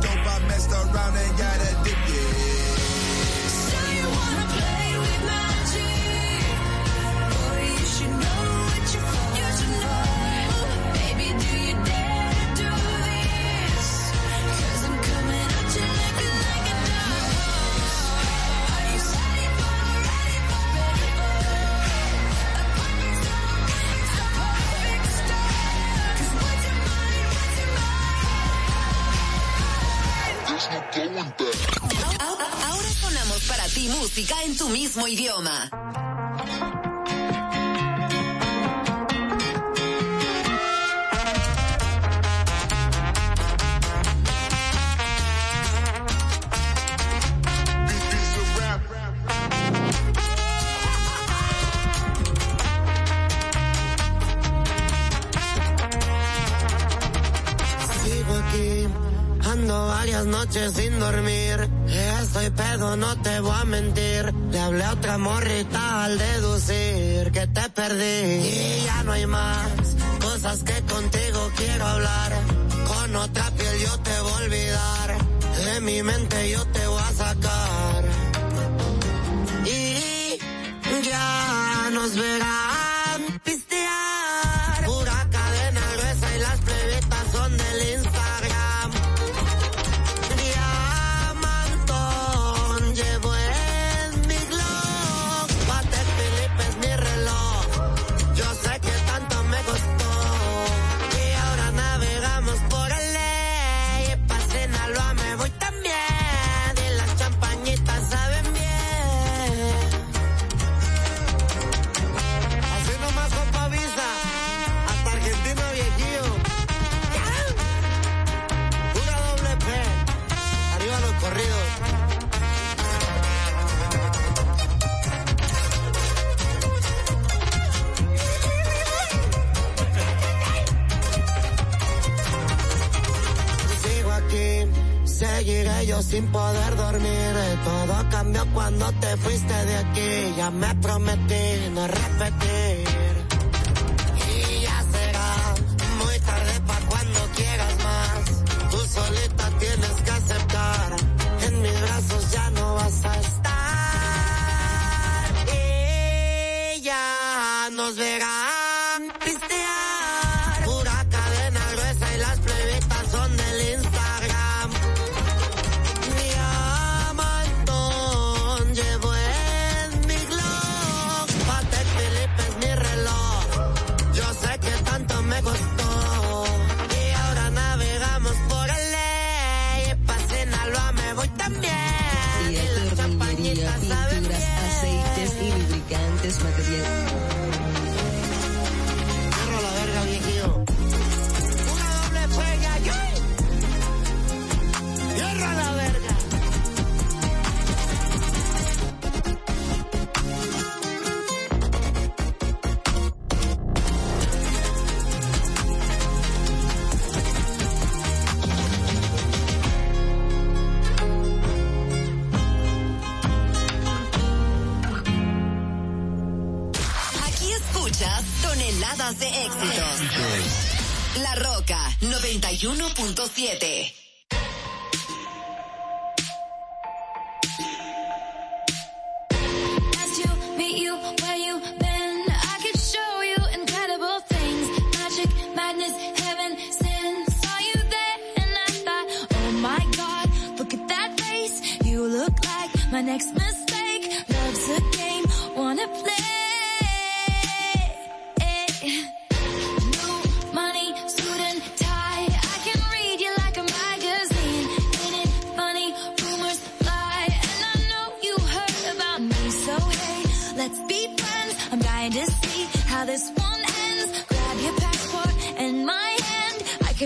dope. I messed around and got addicted. Ahora sonamos para ti música en tu mismo idioma. Sin dormir. Estoy pedo, no te voy a mentir. Le hablé a otra morrita al deducir que te perdí. Y ya no hay más cosas que contigo quiero hablar. Con otra piel yo te voy a olvidar. De mi mente yo te voy a sacar. Y ya nos verán sin poder dormir. Todo cambió cuando te fuiste de aquí. Ya me prometí no repetir.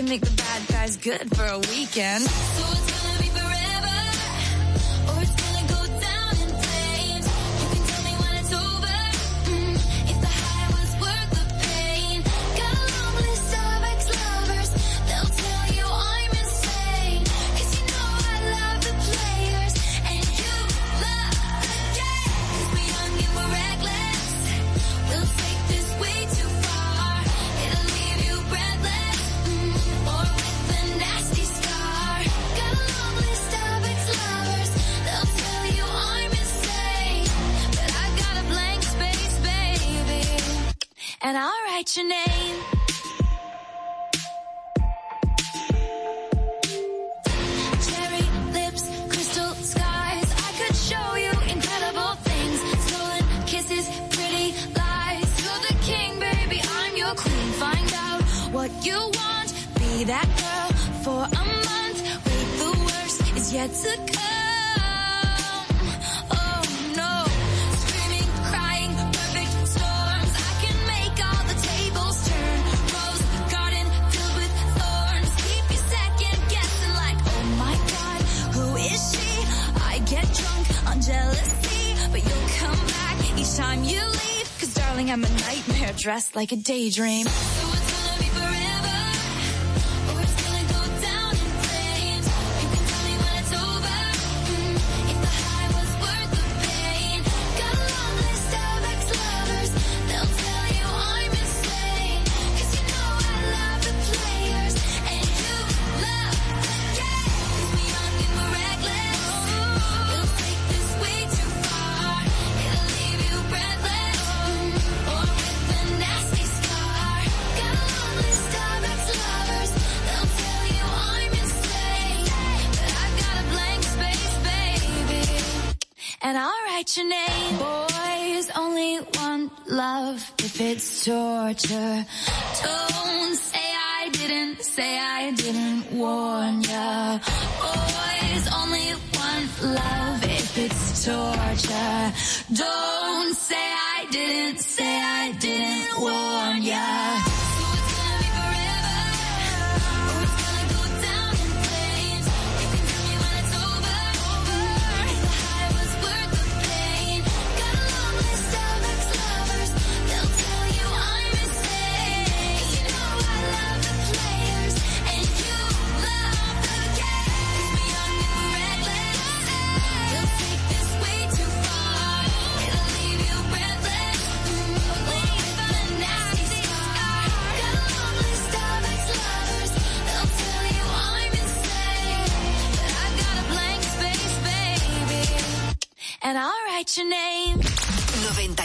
can make the bad guys good for a weekend. So your name. dressed like a daydream. So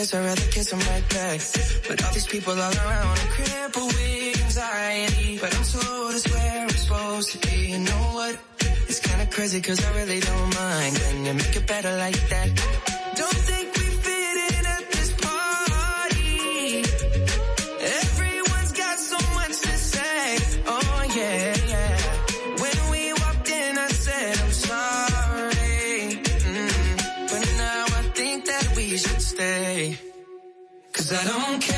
Pictureless, I'd rather kiss them right back. But all these people all around, I'm crippled with anxiety. But I'm told it's where I'm supposed to be. You know what? It's kinda crazy cause I really don't mind. Can you make it better like that? Cause I don't care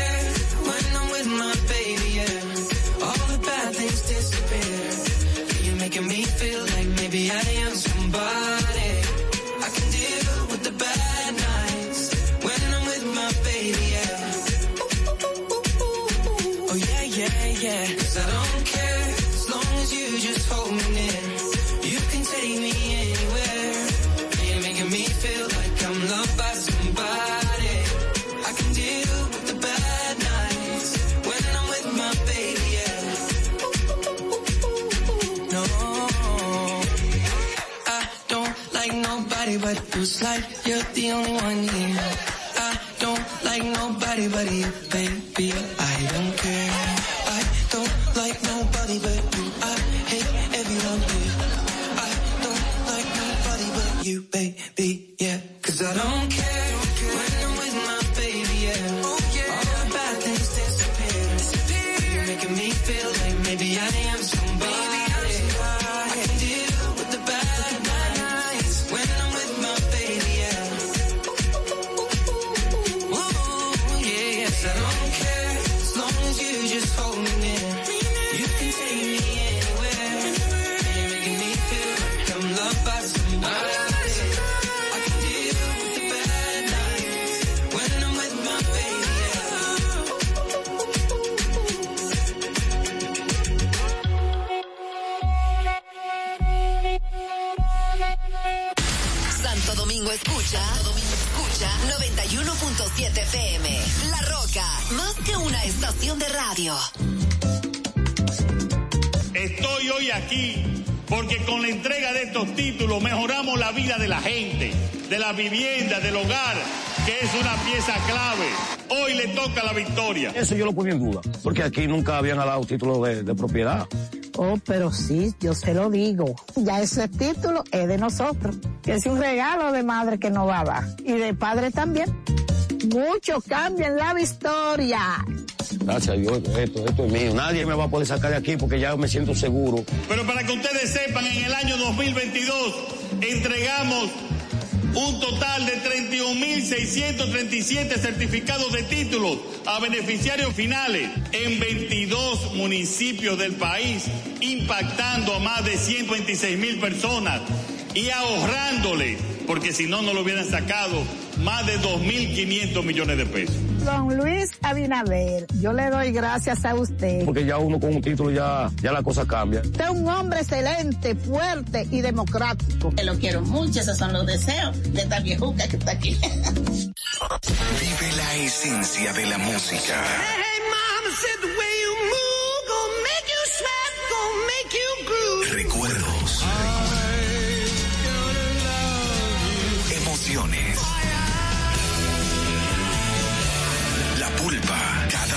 It's like you're the only one here. I don't like nobody but you, baby. Porque con la entrega de estos títulos mejoramos la vida de la gente, de la vivienda, del hogar, que es una pieza clave. Hoy le toca la victoria. Eso yo lo ponía en duda, porque aquí nunca habían dado título de, de propiedad. Oh, pero sí, yo se lo digo. Ya ese título es de nosotros. Es un regalo de madre que nos va a dar. Y de padre también. Mucho cambio en la historia. Gracias a Dios, esto, esto es mío. Nadie me va a poder sacar de aquí porque ya me siento seguro. Pero para que ustedes sepan, en el año 2022 entregamos un total de 31.637 certificados de títulos a beneficiarios finales en 22 municipios del país, impactando a más de 126 mil personas y ahorrándole, porque si no, no lo hubieran sacado, más de 2.500 millones de pesos. Don Luis Abinader, yo le doy gracias a usted. Porque ya uno con un título ya, ya la cosa cambia. Usted es un hombre excelente, fuerte y democrático. Te lo quiero mucho, esos son los deseos de esta viejuca que está aquí. Vive la esencia de la música. Hey, mama said the way you move gonna make you sweat, gonna make you groove. Recuerdos.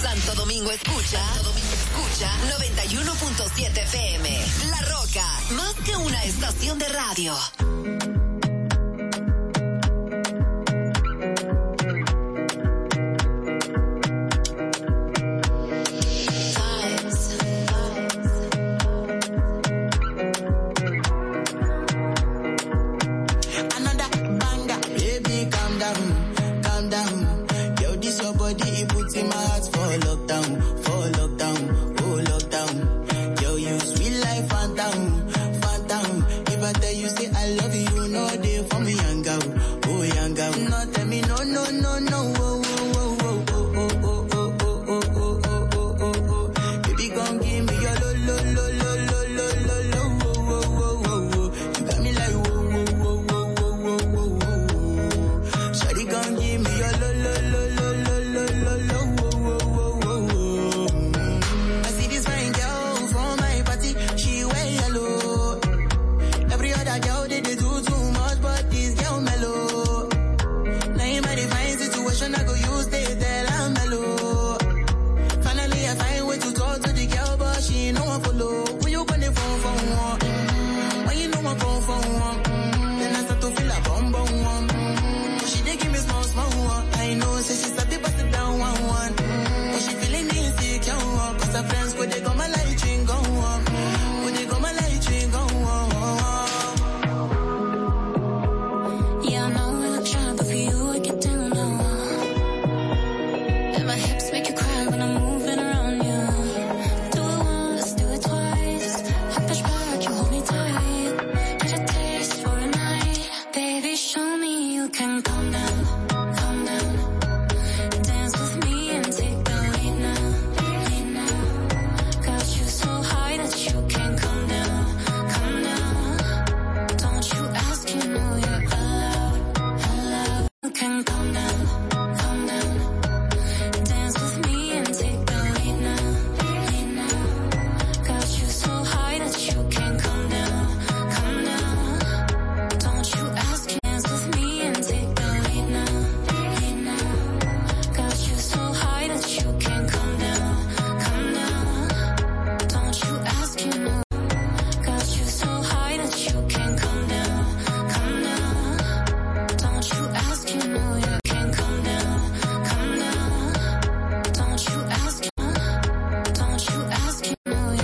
Santo Domingo escucha, escucha 91.7 FM. La Roca, más que una estación de radio.